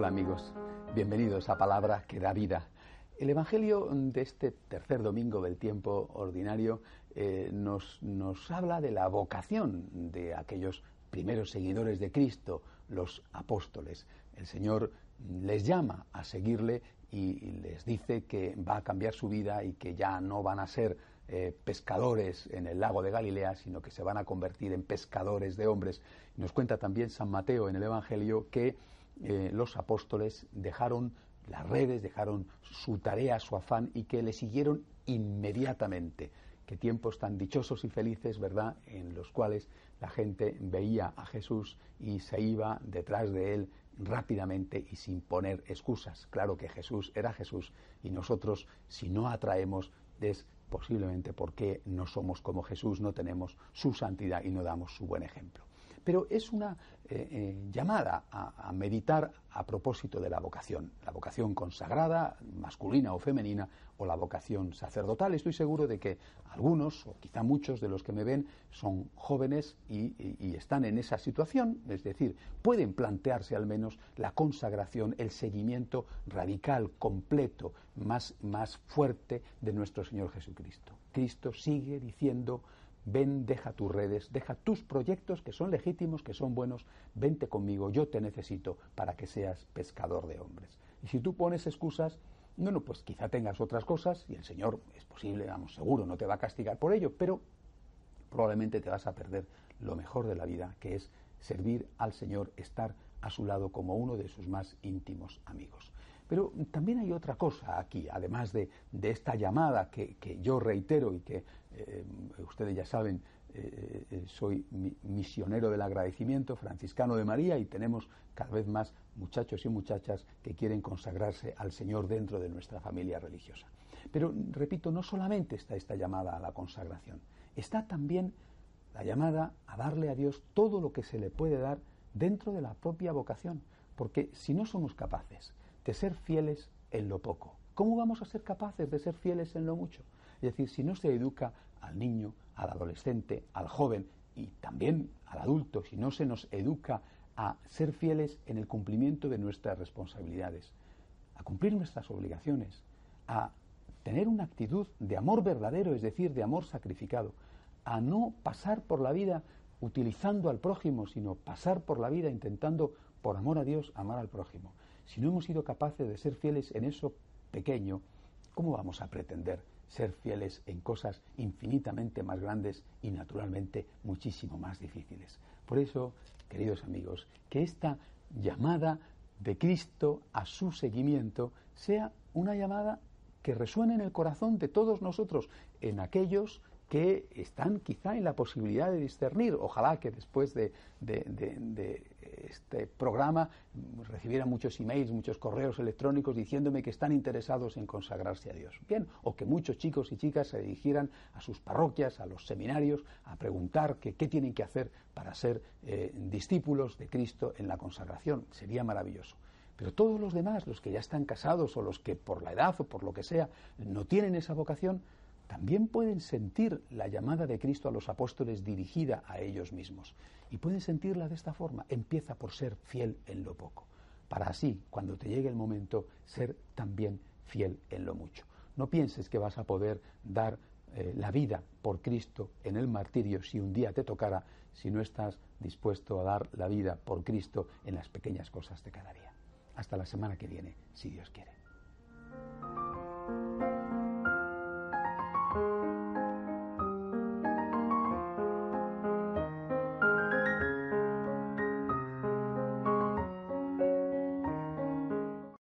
Hola amigos, bienvenidos a Palabra que da vida. El Evangelio de este tercer domingo del tiempo ordinario eh, nos, nos habla de la vocación de aquellos primeros seguidores de Cristo, los apóstoles. El Señor les llama a seguirle y les dice que va a cambiar su vida y que ya no van a ser eh, pescadores en el lago de Galilea, sino que se van a convertir en pescadores de hombres. Nos cuenta también San Mateo en el Evangelio que eh, los apóstoles dejaron las redes, dejaron su tarea, su afán y que le siguieron inmediatamente. Qué tiempos tan dichosos y felices, ¿verdad?, en los cuales la gente veía a Jesús y se iba detrás de él rápidamente y sin poner excusas. Claro que Jesús era Jesús y nosotros, si no atraemos, es posiblemente porque no somos como Jesús, no tenemos su santidad y no damos su buen ejemplo. Pero es una eh, eh, llamada a, meditar a propósito de la vocación, la vocación consagrada, masculina o femenina, o la vocación sacerdotal. Estoy seguro de que algunos, o quizá muchos de los que me ven, son jóvenes y, están en esa situación, es decir, pueden plantearse al menos la consagración, el seguimiento radical, completo, más, más fuerte de nuestro Señor Jesucristo. Cristo sigue diciendo ven, deja tus redes, deja tus proyectos que son legítimos, que son buenos, vente conmigo, yo te necesito para que seas pescador de hombres. Y si tú pones excusas, bueno, pues quizá tengas otras cosas y el Señor, es posible, vamos, seguro, no te va a castigar por ello, pero probablemente te vas a perder lo mejor de la vida, que es servir al Señor, estar a su lado como uno de sus más íntimos amigos. Pero también hay otra cosa aquí, además de, esta llamada que, yo reitero y que eh, ustedes ya saben, eh, eh, soy misionero del agradecimiento, franciscano de María, y tenemos cada vez más muchachos y muchachas que quieren consagrarse al Señor dentro de nuestra familia religiosa. Pero, repito, no solamente está esta llamada a la consagración, está también la llamada a darle a Dios todo lo que se le puede dar dentro de la propia vocación, porque si no somos capaces de ser fieles en lo poco. ¿Cómo vamos a ser capaces de ser fieles en lo mucho? Es decir, si no se educa al niño, al adolescente, al joven y también al adulto, si no se nos educa a ser fieles en el cumplimiento de nuestras responsabilidades, a cumplir nuestras obligaciones, a tener una actitud de amor verdadero, es decir, de amor sacrificado, a no pasar por la vida utilizando al prójimo, sino pasar por la vida intentando, por amor a Dios, amar al prójimo. Si no hemos sido capaces de ser fieles en eso pequeño, ¿cómo vamos a pretender ser fieles en cosas infinitamente más grandes y naturalmente muchísimo más difíciles? Por eso, queridos amigos, que esta llamada de Cristo a su seguimiento sea una llamada que resuene en el corazón de todos nosotros, en aquellos que están quizá en la posibilidad de discernir. Ojalá que después de, este programa recibiera muchos emails, muchos correos electrónicos diciéndome que están interesados en consagrarse a Dios. Bien, o que muchos chicos y chicas se dirigieran a sus parroquias, a los seminarios, a preguntar qué tienen que hacer para ser eh, discípulos de Cristo en la consagración. Sería maravilloso. Pero todos los demás, los que ya están casados o los que por la edad o por lo que sea no tienen esa vocación, también pueden sentir la llamada de Cristo a los apóstoles dirigida a ellos mismos. Y pueden sentirla de esta forma. Empieza por ser fiel en lo poco, para así, cuando te llegue el momento, ser también fiel en lo mucho. No pienses que vas a poder dar eh, la vida por Cristo en el martirio si un día te tocara, si no estás dispuesto a dar la vida por Cristo en las pequeñas cosas de cada día. Hasta la semana que viene, si Dios quiere.